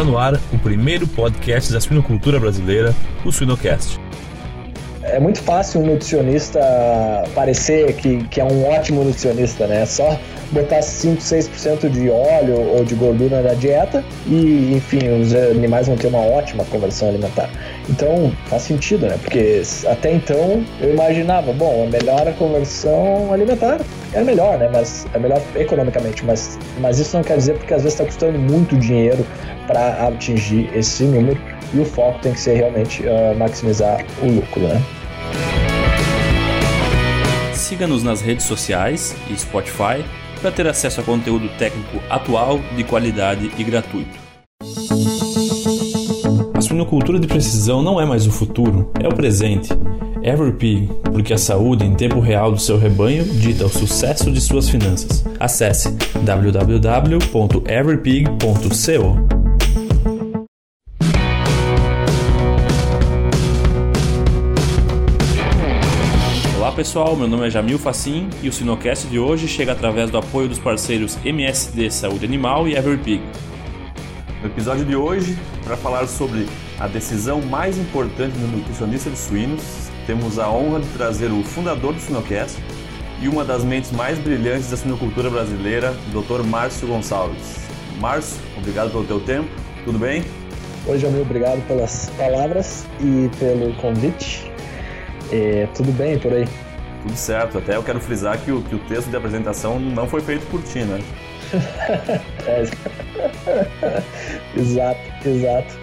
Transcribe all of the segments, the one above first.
Está no ar o primeiro podcast da suinocultura brasileira, o Suinocast. É muito fácil um nutricionista parecer que, que é um ótimo nutricionista, né? Só botar 5, 6% de óleo ou de gordura na dieta e, enfim, os animais vão ter uma ótima conversão alimentar. Então, faz sentido, né? Porque até então eu imaginava, bom, a melhor conversão alimentar é melhor, né? Mas é melhor economicamente, mas, mas isso não quer dizer porque às vezes está custando muito dinheiro para atingir esse número e o foco tem que ser realmente uh, maximizar o lucro, né? Siga-nos nas redes sociais e Spotify para ter acesso a conteúdo técnico atual, de qualidade e gratuito. A suinocultura de precisão não é mais o futuro, é o presente. EveryPig, porque a saúde em tempo real do seu rebanho dita o sucesso de suas finanças. Acesse www.everypig.co. pessoal, meu nome é Jamil Facim e o Sinocast de hoje chega através do apoio dos parceiros MSD Saúde Animal e Everpig. No episódio de hoje, para falar sobre a decisão mais importante do nutricionista de suínos, temos a honra de trazer o fundador do Sinocast e uma das mentes mais brilhantes da suinocultura brasileira, o Dr. Márcio Gonçalves. Márcio, obrigado pelo teu tempo, tudo bem? Oi Jamil, obrigado pelas palavras e pelo convite. É, tudo bem por aí? Tudo certo. Até eu quero frisar que o, que o texto de apresentação não foi feito por ti, né? é. exato, exato.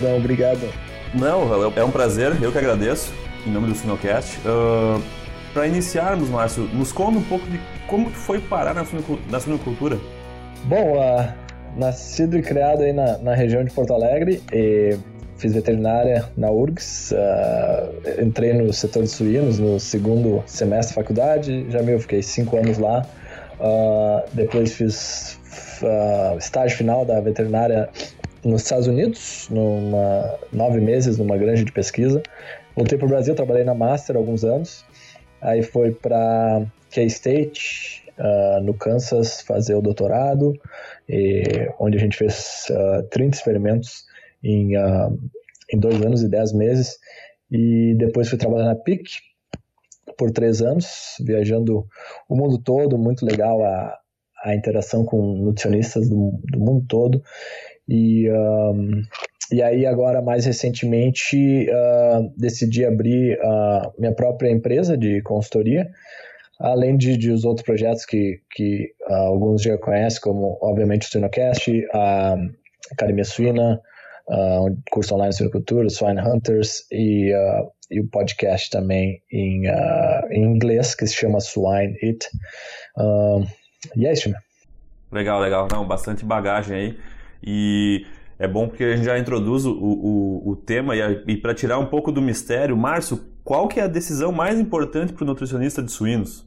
Não, obrigado. Não, é um prazer, eu que agradeço, em nome do Sinocast. Uh, Para iniciarmos, Márcio, nos conta um pouco de como tu foi parar na, na suinocultura. Bom, uh, nascido e criado aí na, na região de Porto Alegre, e fiz veterinária na URGS, uh, entrei no setor de suínos no segundo semestre da faculdade, já meio fiquei cinco anos lá. Uh, depois fiz uh, estágio final da veterinária nos Estados Unidos, numa nove meses numa granja de pesquisa. Voltei para o Brasil, trabalhei na Master alguns anos. Aí foi para K-State, uh, no Kansas, fazer o doutorado, e, onde a gente fez uh, 30 experimentos em, uh, em dois anos e dez meses. E depois fui trabalhar na PIC por três anos, viajando o mundo todo, muito legal a, a interação com nutricionistas do, do mundo todo. E, um, e aí agora, mais recentemente, uh, decidi abrir a minha própria empresa de consultoria, além de, de os outros projetos que, que uh, alguns já conhecem, como, obviamente, o Suinocast, a Academia Suína, uh, um curso online sobre cultura, Swine Hunters, e, uh, e o podcast também em, uh, em inglês, que se chama Swine It. e é isso, né? Legal, legal. Não, bastante bagagem aí. E é bom porque a gente já introduz o, o, o tema e, e para tirar um pouco do mistério, Márcio, qual que é a decisão mais importante para o nutricionista de suínos?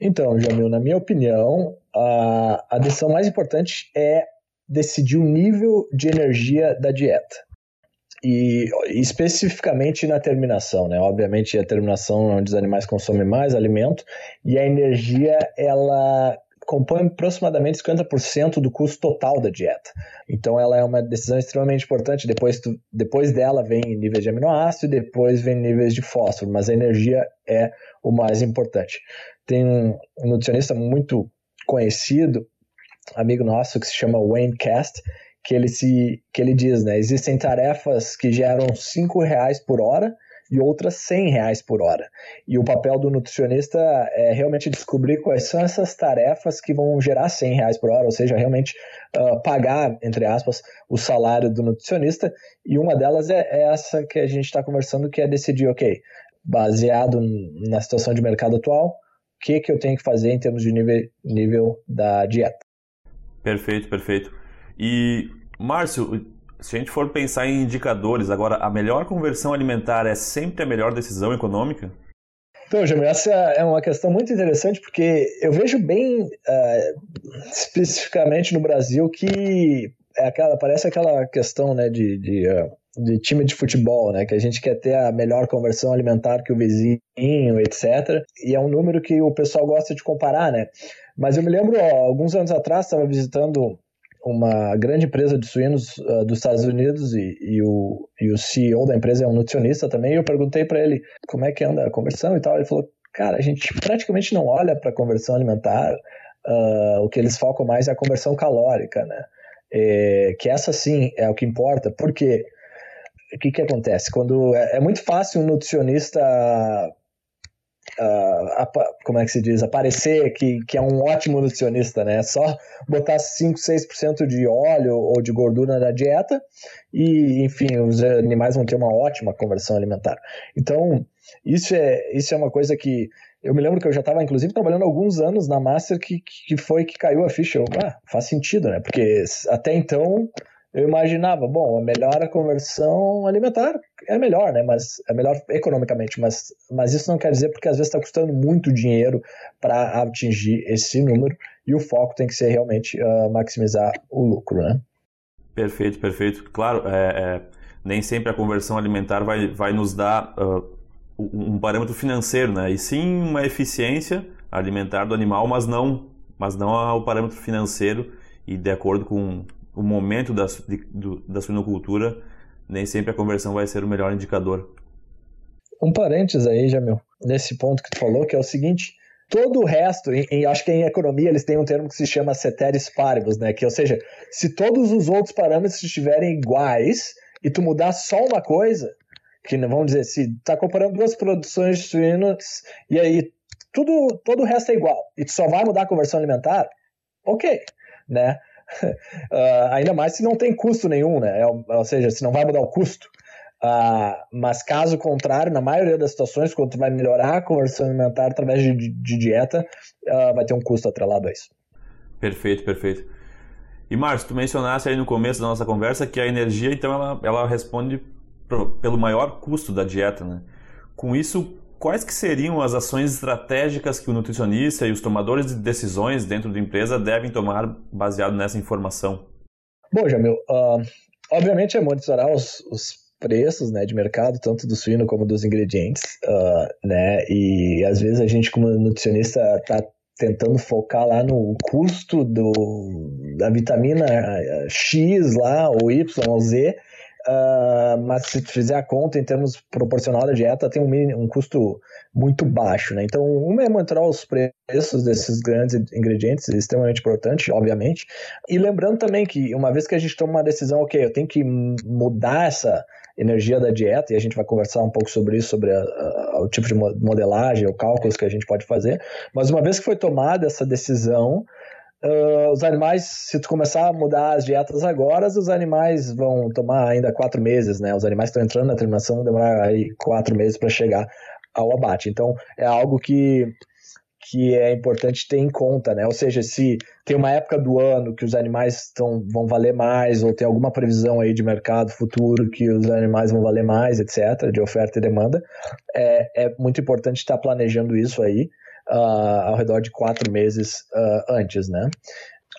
Então, Jamil, na minha opinião, a, a decisão mais importante é decidir o nível de energia da dieta. E especificamente na terminação, né? Obviamente a terminação é onde os animais consomem mais alimento e a energia ela compõe aproximadamente 50% do custo total da dieta. Então ela é uma decisão extremamente importante. Depois, tu, depois dela vem níveis de aminoácido e depois vem níveis de fósforo, mas a energia é o mais importante. Tem um nutricionista muito conhecido amigo nosso que se chama Wayne Cast, que ele, se, que ele diz, né? Existem tarefas que geram 5 reais por hora e outras 100 reais por hora. E o papel do nutricionista é realmente descobrir quais são essas tarefas que vão gerar 100 reais por hora, ou seja, realmente uh, pagar, entre aspas, o salário do nutricionista. E uma delas é, é essa que a gente está conversando, que é decidir, ok, baseado na situação de mercado atual, o que, que eu tenho que fazer em termos de nível, nível da dieta. Perfeito, perfeito. E, Márcio, se a gente for pensar em indicadores, agora, a melhor conversão alimentar é sempre a melhor decisão econômica? Então, Jamil, essa é uma questão muito interessante porque eu vejo bem uh, especificamente no Brasil que é aquela, parece aquela questão né, de, de, uh, de, time de futebol, né, que a gente quer ter a melhor conversão alimentar que o vizinho, etc. E é um número que o pessoal gosta de comparar, né? Mas eu me lembro, ó, alguns anos atrás, estava visitando uma grande empresa de suínos uh, dos Estados Unidos e, e, o, e o CEO da empresa é um nutricionista também. E eu perguntei para ele como é que anda a conversão e tal. Ele falou: Cara, a gente praticamente não olha para a conversão alimentar. Uh, o que eles focam mais é a conversão calórica, né? É, que essa sim é o que importa, porque o que, que acontece? Quando é, é muito fácil um nutricionista uh, como é que se diz, aparecer que, que é um ótimo nutricionista, né? Só botar 5, 6% de óleo ou de gordura na dieta e, enfim, os animais vão ter uma ótima conversão alimentar. Então, isso é, isso é uma coisa que eu me lembro que eu já estava, inclusive, trabalhando alguns anos na Master que, que foi que caiu a ficha. Eu, ah, faz sentido, né? Porque até então eu imaginava, bom, a melhor a conversão alimentar é melhor, né? Mas é melhor economicamente, mas, mas isso não quer dizer porque às vezes está custando muito dinheiro para atingir esse número e o foco tem que ser realmente uh, maximizar o lucro, né? Perfeito, perfeito. Claro, é, é, nem sempre a conversão alimentar vai, vai nos dar uh, um parâmetro financeiro, né? E sim uma eficiência alimentar do animal, mas não, mas não o parâmetro financeiro e de acordo com o momento da, de, do, da suinocultura, nem sempre a conversão vai ser o melhor indicador. Um parênteses aí, Jamil, nesse ponto que tu falou, que é o seguinte, todo o resto, em, em, acho que em economia eles têm um termo que se chama ceteris paribus, né? Que, ou seja, se todos os outros parâmetros estiverem iguais e tu mudar só uma coisa, que vamos dizer, se tá comparando duas produções de suínos e aí tudo, todo o resto é igual e tu só vai mudar a conversão alimentar, ok, né? Uh, ainda mais se não tem custo nenhum, né? É, ou seja, se não vai mudar o custo. Uh, mas caso contrário, na maioria das situações, quando tu vai melhorar a conversão alimentar através de, de dieta, uh, vai ter um custo atrelado a isso. Perfeito, perfeito. E Márcio, tu mencionaste aí no começo da nossa conversa que a energia, então, ela, ela responde pro, pelo maior custo da dieta, né? Com isso, quais que seriam as ações estratégicas que o nutricionista e os tomadores de decisões dentro da empresa devem tomar baseado nessa informação? Bom, Jamil, uh, obviamente é monitorar os, os preços né, de mercado, tanto do suíno como dos ingredientes, uh, né, e às vezes a gente como nutricionista está tentando focar lá no custo do, da vitamina X lá, ou Y ou Z, Uh, mas se tu fizer a conta em termos proporcional da dieta, tem um, um custo muito baixo, né? Então, uma é monitorar os preços desses grandes ingredientes, extremamente importante, obviamente. E lembrando também que uma vez que a gente toma uma decisão, ok, eu tenho que mudar essa energia da dieta, e a gente vai conversar um pouco sobre isso, sobre a, a, o tipo de modelagem, ou cálculos que a gente pode fazer, mas uma vez que foi tomada essa decisão, Uh, os animais, se tu começar a mudar as dietas agora, os animais vão tomar ainda quatro meses, né? Os animais estão entrando na terminação, demorar aí quatro meses para chegar ao abate. Então, é algo que, que é importante ter em conta, né? Ou seja, se tem uma época do ano que os animais tão, vão valer mais, ou tem alguma previsão aí de mercado futuro que os animais vão valer mais, etc., de oferta e demanda, é, é muito importante estar planejando isso aí uh, ao redor de quatro meses uh, antes, né?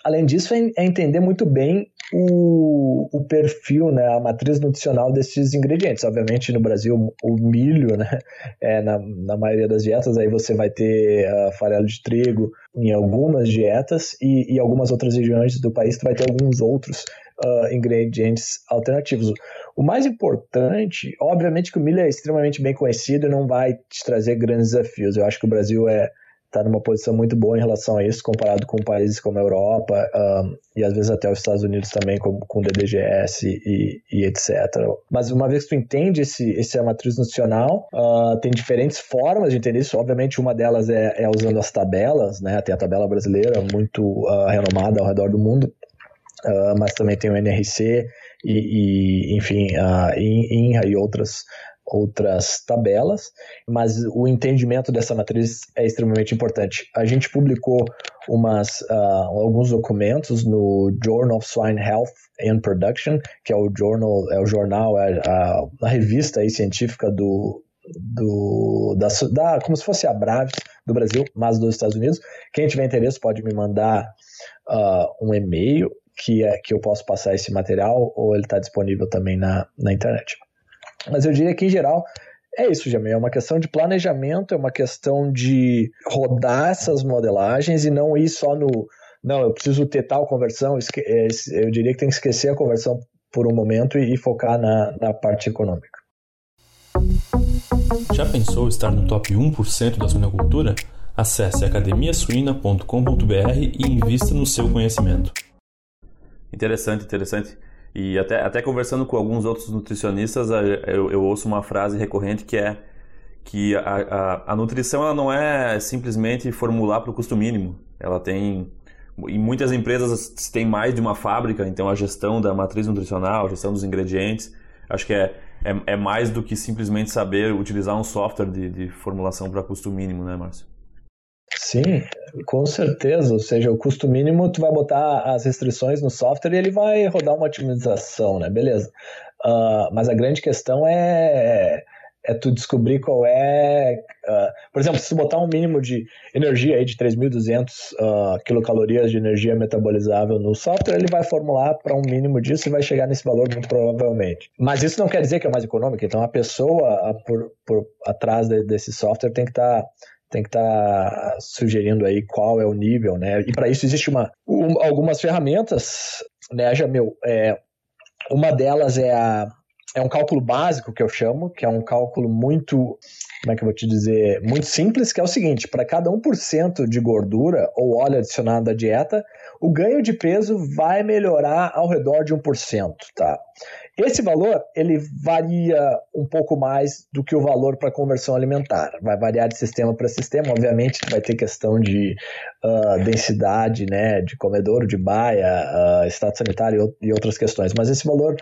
Além disso, é, é entender muito bem o, o, perfil, né, a matriz nutricional desses ingredientes. Obviamente, no Brasil, o milho, né, é na, na maioria das dietas, aí você vai ter uh, farelo de trigo em algumas dietas e, e algumas outras regiões do país tu vai ter alguns outros uh, ingredientes alternativos. O mais importante, obviamente que o milho é extremamente bem conhecido e não vai te trazer grandes desafios. Eu acho que o Brasil é está numa posição muito boa em relação a isso, comparado com países como a Europa um, e às vezes até os Estados Unidos também, com, com DDGS e, e, etc. Mas uma vez que tu entende esse, esse matriz nutricional, uh, tem diferentes formas de entender isso. Obviamente, uma delas é, é usando as tabelas, né? Tem a tabela brasileira muito uh, renomada ao redor do mundo, uh, mas também tem o NRC e, e enfim, a INRA e outras outras tabelas, mas o entendimento dessa matriz é extremamente importante. A gente publicou umas, uh, alguns documentos no Journal of Swine Health and Production, que é o journal, é o jornal, é a, a revista aí científica do, do da, da, como se fosse a Braves do Brasil, mas dos Estados Unidos. Quem tiver interesse pode me mandar uh, um e-mail que, é, que eu posso passar esse material ou ele está disponível também na, na internet. Mas eu diria que, em geral, é isso, Jamil. É uma questão de planejamento, é uma questão de rodar essas modelagens e não ir só no, não, eu preciso ter tal conversão, é, eu diria que tem que esquecer a conversão por um momento e, focar na, na parte econômica. Já pensou estar no top 1% da suinocultura? Acesse academiasuina.com.br e invista no seu conhecimento. Interessante, interessante. E até, até conversando com alguns outros nutricionistas, eu, eu ouço uma frase recorrente que é que a, a, a nutrição ela não é simplesmente formular para o custo mínimo. Ela tem em muitas empresas tem mais de uma fábrica, então a gestão da matriz nutricional, a gestão dos ingredientes, acho que é, é, é mais do que simplesmente saber utilizar um software de, de formulação para custo mínimo, né, Márcio? Sim, com certeza. Ou seja, o custo mínimo, tu vai botar as restrições no software e ele vai rodar uma otimização, né? Beleza. Uh, mas a grande questão é é tu descobrir qual é. Uh, por exemplo, se tu botar um mínimo de energia aí de 3.200 uh, quilocalorias de energia metabolizável no software, ele vai formular para um mínimo disso e vai chegar nesse valor muito provavelmente. Mas isso não quer dizer que é mais econômico. Então a pessoa a, por, por atrás de, desse software tem que estar tá tem que estar tá sugerindo aí qual é o nível, né? E para isso existe uma, um, algumas ferramentas, né, Jamil? É, uma delas é a é um cálculo básico que eu chamo, que é um cálculo muito, como é que eu vou te dizer, muito simples, que é o seguinte, para cada 1% de gordura ou óleo adicionado à dieta, o ganho de peso vai melhorar ao redor de 1%, tá? Esse valor, ele varia um pouco mais do que o valor para conversão alimentar. Vai variar de sistema para sistema, obviamente vai ter questão de uh, densidade, né, de comedouro, de baia, uh, estado sanitário e outras questões, mas esse valor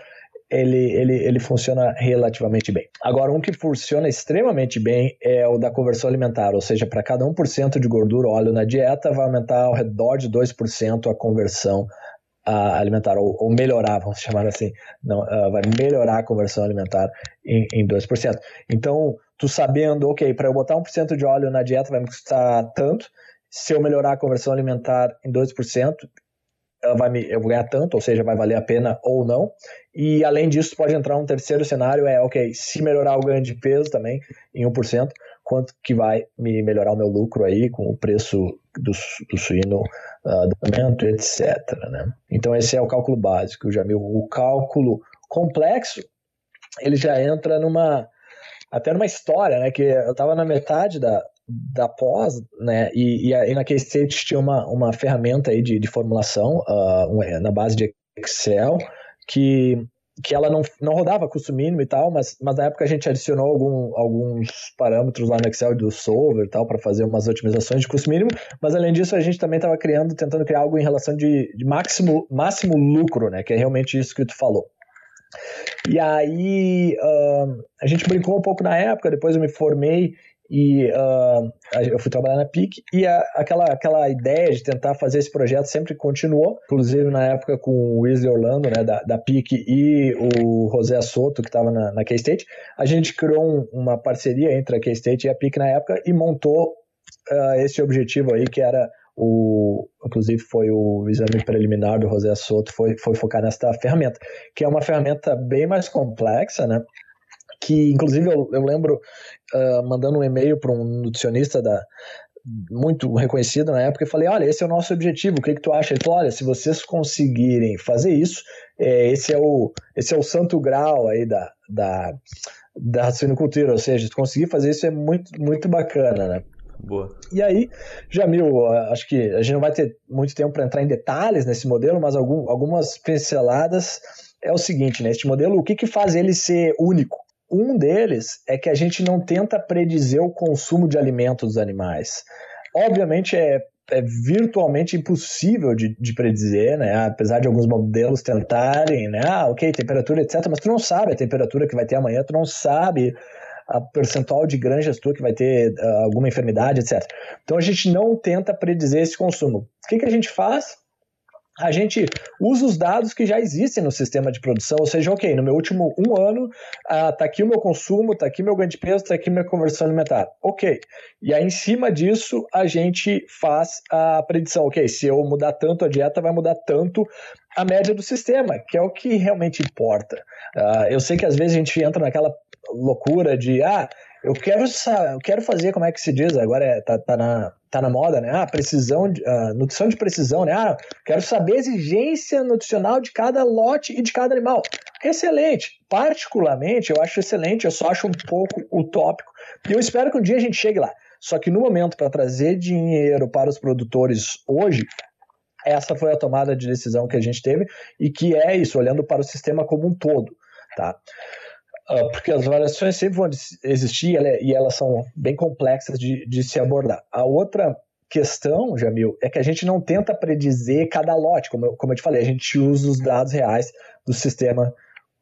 ele, ele, ele funciona relativamente bem. Agora, um que funciona extremamente bem é o da conversão alimentar, ou seja, para cada 1% de gordura ou óleo na dieta, vai aumentar ao redor de 2% a conversão alimentar, ou, ou, melhorar, vamos chamar assim, não, uh, vai melhorar a conversão alimentar em, em 2%. Então, tu sabendo, ok, para eu botar 1% de óleo na dieta vai me custar tanto, se eu melhorar a conversão alimentar em 2%, ela vai me, eu vou ganhar tanto, ou seja, vai valer a pena ou não. E além disso, pode entrar um terceiro cenário, é, ok, se melhorar o ganho de peso também em 1%, quanto que vai me melhorar o meu lucro aí com o preço do, do suíno, uh, do alimento, etc. Né? Então esse é o cálculo básico, Jamil. O cálculo complexo, ele já entra numa até numa história, né? Que eu estava na metade da, da pós, né, e, e, e na K-State tinha uma, uma ferramenta aí de, de formulação uh, na base de Excel que, que ela não, não rodava custo mínimo e tal, mas, mas na época a gente adicionou algum, alguns parâmetros lá no Excel do solver e tal para fazer umas otimizações de custo mínimo, mas além disso a gente também estava criando, tentando criar algo em relação de, de máximo, máximo lucro, né, que é realmente isso que tu falou. E aí uh, a gente brincou um pouco na época, depois eu me formei e uh, eu fui trabalhar na PIC e a, aquela, aquela ideia de tentar fazer esse projeto sempre continuou, inclusive na época com o Wesley Orlando, né, da, da PIC e o José Soto, que estava na, na K-State, a gente criou um, uma parceria entre a K-State e a PIC na época e montou uh, esse objetivo aí, que era o, inclusive foi o exame preliminar do José Soto, foi, foi focar nessa ferramenta, que é uma ferramenta bem mais complexa, né? Que inclusive eu, eu lembro uh, mandando um e-mail para um nutricionista da, muito reconhecido na época e falei, olha, esse é o nosso objetivo, o que, que tu acha? Ele falou, olha, se vocês conseguirem fazer isso, é, esse, é o, esse é o santo grau aí da, da, da suinocultura, ou seja, se conseguir fazer isso é muito, muito bacana, né? Boa. E aí, Jamil, acho que a gente não vai ter muito tempo para entrar em detalhes nesse modelo, mas algum, algumas pinceladas é o seguinte, né? Este modelo, o que, que faz ele ser único? Um deles é que a gente não tenta predizer o consumo de alimentos dos animais. Obviamente é, é virtualmente impossível de, de, predizer, né? Apesar de alguns modelos tentarem, né? Ah, ok, temperatura, etc. Mas tu não sabe a temperatura que vai ter amanhã, tu não sabe a percentual de granjas tua que vai ter uh, alguma enfermidade, etc. Então a gente não tenta predizer esse consumo. O que, que a gente faz? A gente usa os dados que já existem no sistema de produção, ou seja, ok, no meu último um ano, ah, tá aqui o meu consumo, tá aqui meu ganho de peso, tá aqui minha conversão alimentar. Ok. E aí, em cima disso, a gente faz a predição, ok, se eu mudar tanto a dieta, vai mudar tanto a média do sistema, que é o que realmente importa. Uh, eu sei que às vezes a gente entra naquela loucura de, ah, eu quero, eu quero fazer, como é que se diz, agora é, tá, tá, na, tá na moda, né? Ah, precisão, de, uh, nutrição de precisão, né? Ah, quero saber a exigência nutricional de cada lote e de cada animal. Excelente. Particularmente, eu acho excelente, eu só acho um pouco utópico. E eu espero que um dia a gente chegue lá. Só que no momento para trazer dinheiro para os produtores hoje, essa foi a tomada de decisão que a gente teve e que é isso, olhando para o sistema como um todo, tá? Uh, porque as variações sempre vão existir e elas são bem complexas de, de se abordar. A outra questão, Jamil, é que a gente não tenta predizer cada lote, como eu, como eu te falei, a gente usa os dados reais do sistema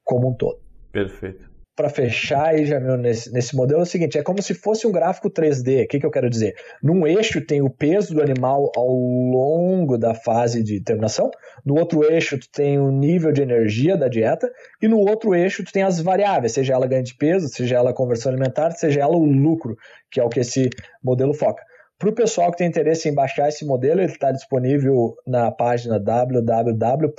como um todo. Perfeito para fechar aí, Jamil, nesse, nesse modelo é o seguinte: é como se fosse um gráfico 3D. O que, que eu quero dizer? Num eixo tem o peso do animal ao longo da fase de terminação, no outro eixo tu tem o nível de energia da dieta, e no outro eixo tu tem as variáveis, seja ela ganho de peso, seja ela conversão alimentar, seja ela o lucro, que é o que esse modelo foca. Para o pessoal que tem interesse em baixar esse modelo, ele está disponível na página www.ksu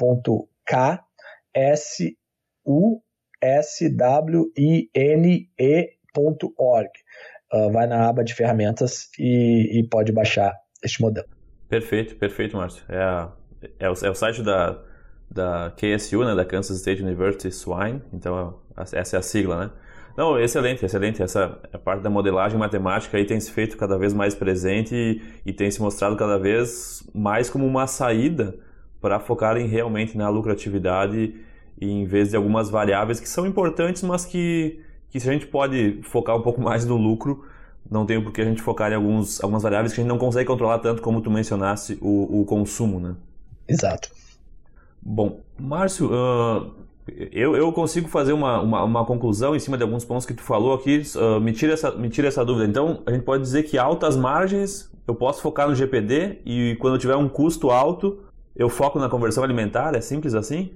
swine.org. Uh, vai na aba de ferramentas e, e, pode baixar este modelo. Perfeito, perfeito, Márcio. É, é, o, é o site da, da KSU, né, da Kansas State University Swine, então essa é a sigla, né? Não, excelente, excelente. Essa é parte da modelagem matemática aí tem se feito cada vez mais presente e, e tem se mostrado cada vez mais como uma saída para focarem realmente na lucratividade em vez de algumas variáveis que são importantes, mas que, que se a gente pode focar um pouco mais no lucro, não tem por que a gente focar em alguns, algumas variáveis que a gente não consegue controlar tanto como tu mencionasse o, o consumo, né? Exato. Bom, Márcio, uh, eu, eu consigo fazer uma, uma, uma, conclusão em cima de alguns pontos que tu falou aqui, uh, me, tira essa, me tira essa dúvida. Então, a gente pode dizer que altas margens, eu posso focar no GPD e quando tiver um custo alto, eu foco na conversão alimentar, é simples assim?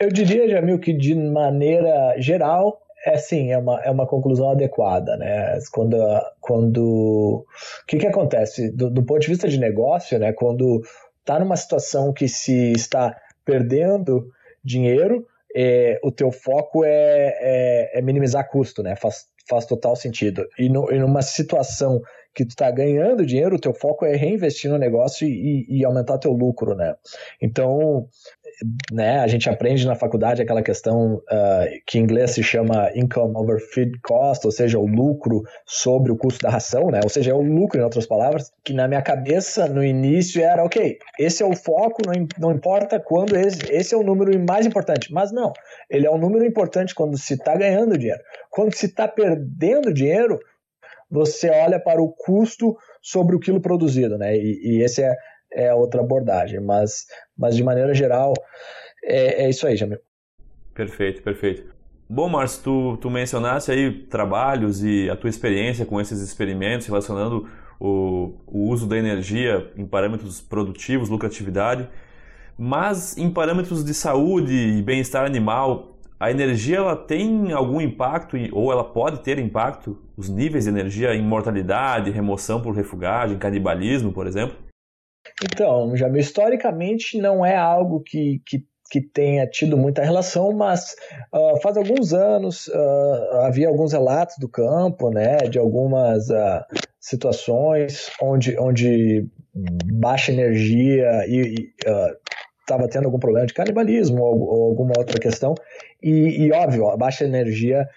Eu diria, Jamil, que de maneira geral, é sim, é uma, é uma conclusão adequada, né? Quando, quando o que, que acontece do, do ponto de vista de negócio, né? Quando está numa situação que se está perdendo dinheiro, é, o teu foco é, é, é, minimizar custo, né? Faz, faz total sentido. E, no, e numa situação que tu está ganhando dinheiro, o teu foco é reinvestir no negócio e, e, aumentar teu lucro, né? Então, né, a gente aprende na faculdade aquela questão uh, que em inglês se chama income over feed cost, ou seja, o lucro sobre o custo da ração, né? Ou seja, é o lucro, em outras palavras, que na minha cabeça no início era, ok, esse é o foco, não, não importa quando esse, esse é o número mais importante. Mas não, ele é um número importante quando se está ganhando dinheiro. Quando se está perdendo dinheiro, você olha para o custo sobre o quilo produzido, né? E, e esse é, é outra abordagem, mas, mas de maneira geral é, é isso aí, Jamil. Perfeito, perfeito. Bom, Márcio, tu, tu mencionaste aí trabalhos e a tua experiência com esses experimentos relacionando o, o uso da energia em parâmetros produtivos, lucratividade, mas em parâmetros de saúde e bem-estar animal, a energia ela tem algum impacto ou ela pode ter impacto? Os níveis de energia em mortalidade, remoção por refugagem, canibalismo, por exemplo? Então, já historicamente não é algo que, que, que tenha tido muita relação, mas uh, faz alguns anos uh, havia alguns relatos do campo, né, de algumas uh, situações onde, onde baixa energia e estava tendo algum problema de canibalismo ou, ou alguma outra questão. E, e, óbvio, a baixa energia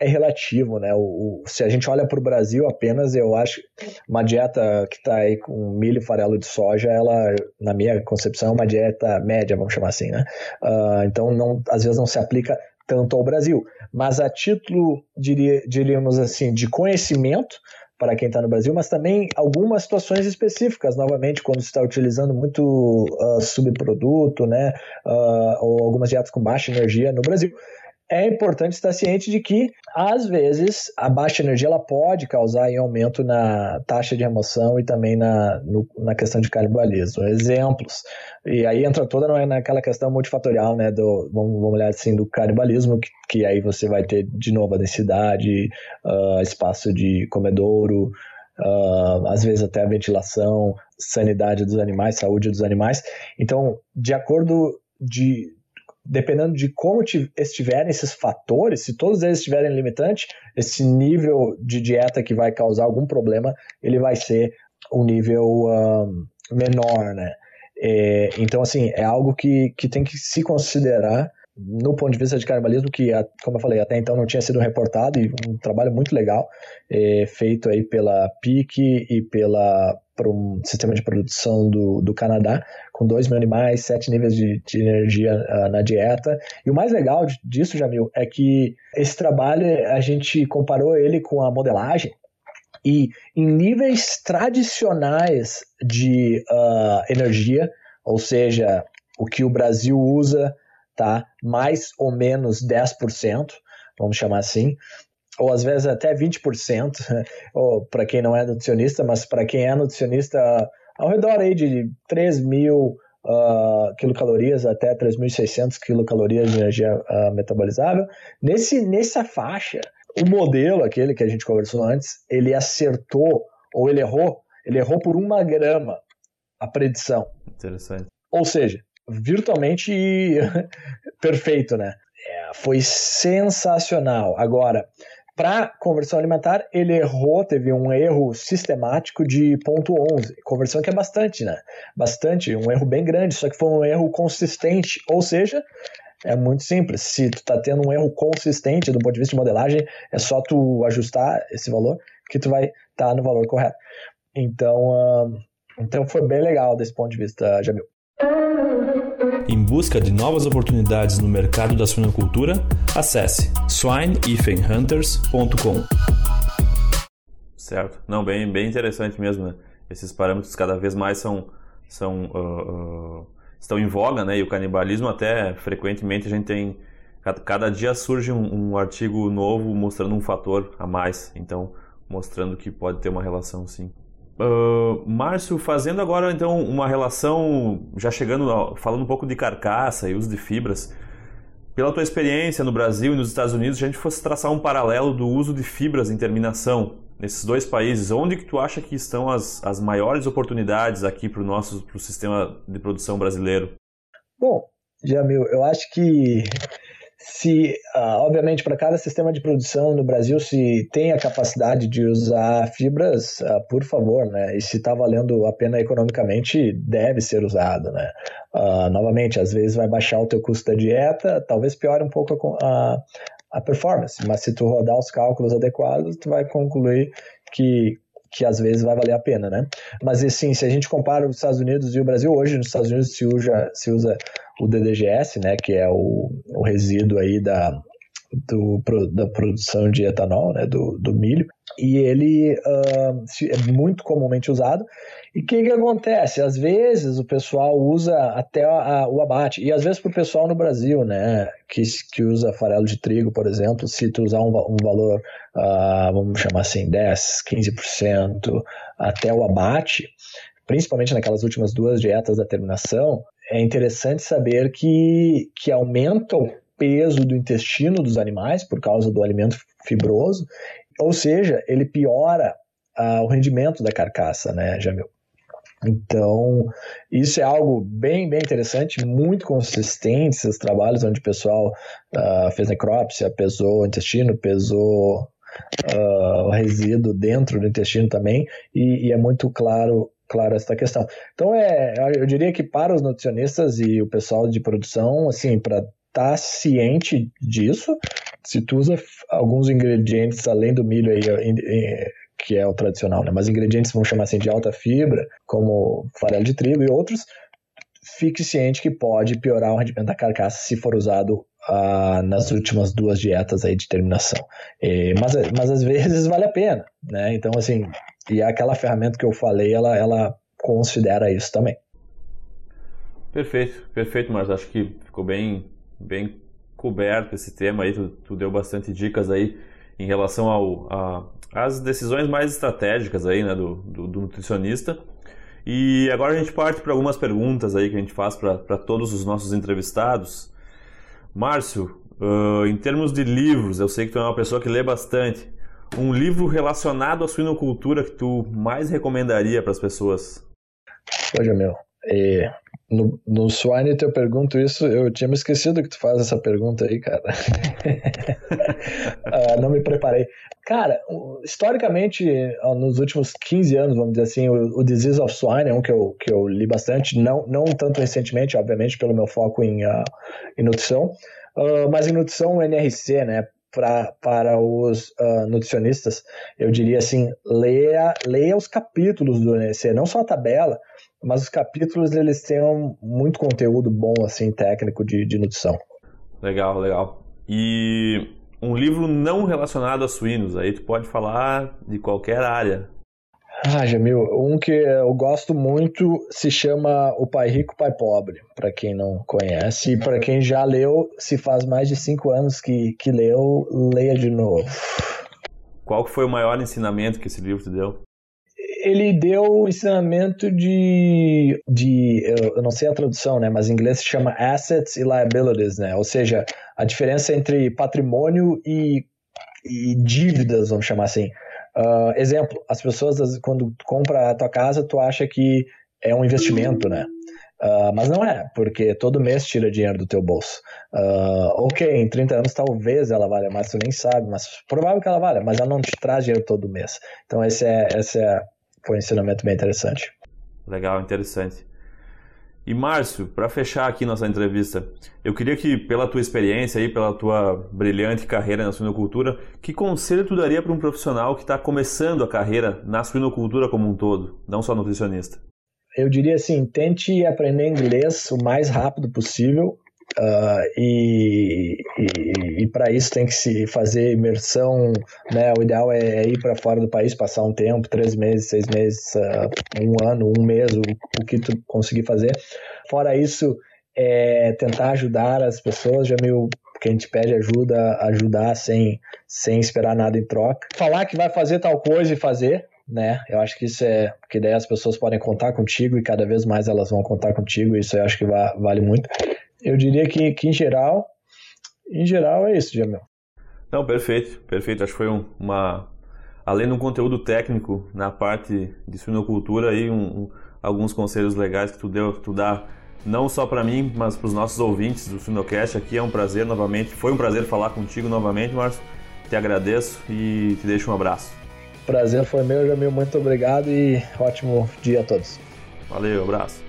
é relativo, né? O, o se a gente olha para o Brasil apenas, eu acho uma dieta que está aí com milho e farelo de soja, ela, na minha concepção, é uma dieta média, vamos chamar assim, né? Uh, então, não, às vezes não se aplica tanto ao Brasil. Mas a título, diria, diríamos assim, de conhecimento, para quem está no Brasil, mas também algumas situações específicas, novamente, quando se está utilizando muito uh, subproduto, né, uh, ou algumas dietas com baixa energia no Brasil é importante estar ciente de que, às vezes, a baixa energia ela pode causar um aumento na taxa de remoção e também na, no, na questão de canibalismo. Exemplos. E aí entra toda naquela questão multifatorial, né? Do, vamos, vamos olhar assim, do canibalismo, que, que aí você vai ter de novo a densidade, uh, espaço de comedouro, uh, às vezes até a ventilação, sanidade dos animais, saúde dos animais. Então, de acordo de dependendo de como estiverem esses fatores, se todos eles estiverem limitantes, esse nível de dieta que vai causar algum problema, ele vai ser um nível um, menor, né? É, então, assim, é algo que, que tem que se considerar no ponto de vista de canibalismo, que, como eu falei, até então não tinha sido reportado, e um trabalho muito legal, é, feito aí pela PIC e pela por um sistema de produção do, do Canadá, com 2 mil animais, 7 níveis de, de energia uh, na dieta. E o mais legal disso, Jamil, é que esse trabalho, a gente comparou ele com a modelagem, e em níveis tradicionais de uh, energia, ou seja, o que o Brasil usa, tá? mais ou menos 10%, vamos chamar assim, ou às vezes até 20%, para quem não é nutricionista, mas para quem é nutricionista, ao redor aí de 3 mil uh, quilocalorias até 3.600 quilocalorias de energia uh, metabolizável. Nesse, nessa faixa, o modelo, aquele que a gente conversou antes, ele acertou ou ele errou, ele errou por uma grama a predição. Interessante. Ou seja, virtualmente perfeito, né? É, foi sensacional. Agora, para conversão alimentar, ele errou, teve um erro sistemático de ponto 11. Conversão que é bastante, né? Bastante, um erro bem grande, só que foi um erro consistente, ou seja, é muito simples. Se tu tá tendo um erro consistente do ponto de vista de modelagem, é só tu ajustar esse valor que tu vai estar tá no valor correto. Então, então foi bem legal desse ponto de vista, Jamil. Em busca de novas oportunidades no mercado da suinocultura, acesse swine-hunters.com. Certo. Não, bem, bem interessante mesmo, né? Esses parâmetros cada vez mais são, são uh, uh, estão em voga, né? E o canibalismo até frequentemente a gente tem cada, dia surge um, um, artigo novo mostrando um fator a mais, então mostrando que pode ter uma relação sim. Uh, Márcio, fazendo agora então uma relação, já chegando, falando um pouco de carcaça e uso de fibras, pela tua experiência no Brasil e nos Estados Unidos, se a gente fosse traçar um paralelo do uso de fibras em terminação nesses dois países, onde que tu acha que estão as, as maiores oportunidades aqui para o nosso pro sistema de produção brasileiro? Bom, Jamil, eu acho que se, uh, obviamente, para cada sistema de produção no Brasil, se tem a capacidade de usar fibras, uh, por favor, né? E se está valendo a pena economicamente, deve ser usado, né? Uh, novamente, às vezes vai baixar o teu custo da dieta, talvez piore um pouco a, a performance, mas se tu rodar os cálculos adequados, tu vai concluir que que às vezes vai valer a pena, né? Mas assim, se a gente compara os Estados Unidos e o Brasil, hoje nos Estados Unidos se usa, se usa o DDGS, né, que é o, o resíduo aí da, do, da produção de etanol, né, do, do milho, e ele uh, é muito comumente usado. E o que, que acontece? Às vezes o pessoal usa até a, a, o abate, e às vezes para o pessoal no Brasil, né, que, que usa farelo de trigo, por exemplo, se tu usar um, um valor, uh, vamos chamar assim, 10, 15% até o abate, principalmente naquelas últimas duas dietas da terminação, é interessante saber que, que aumenta o peso do intestino dos animais por causa do alimento fibroso, ou seja, ele piora uh, o rendimento da carcaça, né, Jamil? Então, isso é algo bem, bem interessante, muito consistente, esses trabalhos onde o pessoal uh, fez necrópsia, pesou o intestino, pesou uh, o resíduo dentro do intestino também, e, e é muito claro claro essa questão. Então é, eu diria que para os nutricionistas e o pessoal de produção, assim, para tá ciente disso, se tu usa alguns ingredientes além do milho aí, que é o tradicional, né? Mas ingredientes vamos chamar assim de alta fibra, como farelo de trigo e outros, fique ciente que pode piorar o rendimento da carcaça se for usado ah, nas últimas duas dietas aí de terminação. E, mas, mas às vezes vale a pena, né? Então, assim, e aquela ferramenta que eu falei, ela, ela considera isso também. Perfeito, perfeito, mas acho que ficou bem, bem coberto esse tema aí, tu, tu deu bastante dicas aí em relação ao, a, às decisões mais estratégicas aí, né, do, do, do nutricionista. E agora a gente parte para algumas perguntas aí que a gente faz para todos os nossos entrevistados. Márcio, uh, em termos de livros, eu sei que tu é uma pessoa que lê bastante um livro relacionado à suinocultura que tu mais recomendaria para as pessoas? Poxa, meu, é, No, no Swine eu pergunto isso, eu tinha me esquecido que tu faz essa pergunta aí, cara. uh, não me preparei. Cara, historicamente, nos últimos 15 anos, vamos dizer assim, o, o, Disease of Swine é um que eu, que eu li bastante, não, não tanto recentemente, obviamente, pelo meu foco em, uh, em nutrição, uh, mas em nutrição NRC, né? Pra, para os uh, nutricionistas, eu diria assim, leia, leia os capítulos do NRC, não só a tabela, mas os capítulos eles têm um, muito conteúdo bom assim técnico de, de nutrição. Legal, legal. E um livro não relacionado a suínos, aí tu pode falar de qualquer área. Ah, Jamil, um que eu gosto muito se chama O Pai Rico, Pai Pobre, para quem não conhece. E para quem já leu, se faz mais de cinco anos que, que leu, leia de novo. Qual foi o maior ensinamento que esse livro te deu? Ele deu o ensinamento de, de eu não sei a tradução, né, mas em inglês se chama assets e liabilities, né, ou seja, a diferença entre patrimônio e, e dívidas, vamos chamar assim. Uh, exemplo, as pessoas quando compra a tua casa, tu acha que é um investimento, né? Uh, mas não é, porque todo mês tira dinheiro do teu bolso. Uh, ok, em 30 anos talvez ela valha mais, tu nem sabe, mas provável que ela valha, mas ela não te traz dinheiro todo mês. Então esse é, esse é foi um ensinamento bem interessante. Legal, interessante. E Márcio, para fechar aqui nossa entrevista, eu queria que, pela tua experiência aí, pela tua brilhante carreira na suinocultura, que conselho tu daria para um profissional que está começando a carreira na suinocultura como um todo, não só nutricionista? Eu diria assim, tente aprender inglês o mais rápido possível Uh, e, e, e para isso tem que se fazer imersão, né? O ideal é, é ir para fora do país, passar um tempo, três meses, seis meses, uh, um ano, um mês, o, o, que tu conseguir fazer. Fora isso, é tentar ajudar as pessoas, já meio que a gente pede ajuda, ajudar sem, sem esperar nada em troca. Falar que vai fazer tal coisa e fazer, né? Eu acho que isso é. Porque daí as pessoas podem contar contigo e cada vez mais elas vão contar contigo, isso eu acho que vale muito eu diria que, que em geral, em geral é isso, Jamil. Não, perfeito, perfeito. Acho que foi um, uma, além do conteúdo técnico na parte de suinocultura aí, um, um, alguns conselhos legais que tu deu, tu dá não só para mim, mas para os nossos ouvintes do Suinocast. Aqui é um prazer novamente. Foi um prazer falar contigo novamente, Márcio. Te agradeço e te deixo um abraço. Prazer foi meu, Jamil. Muito obrigado e ótimo dia a todos. Valeu, abraço.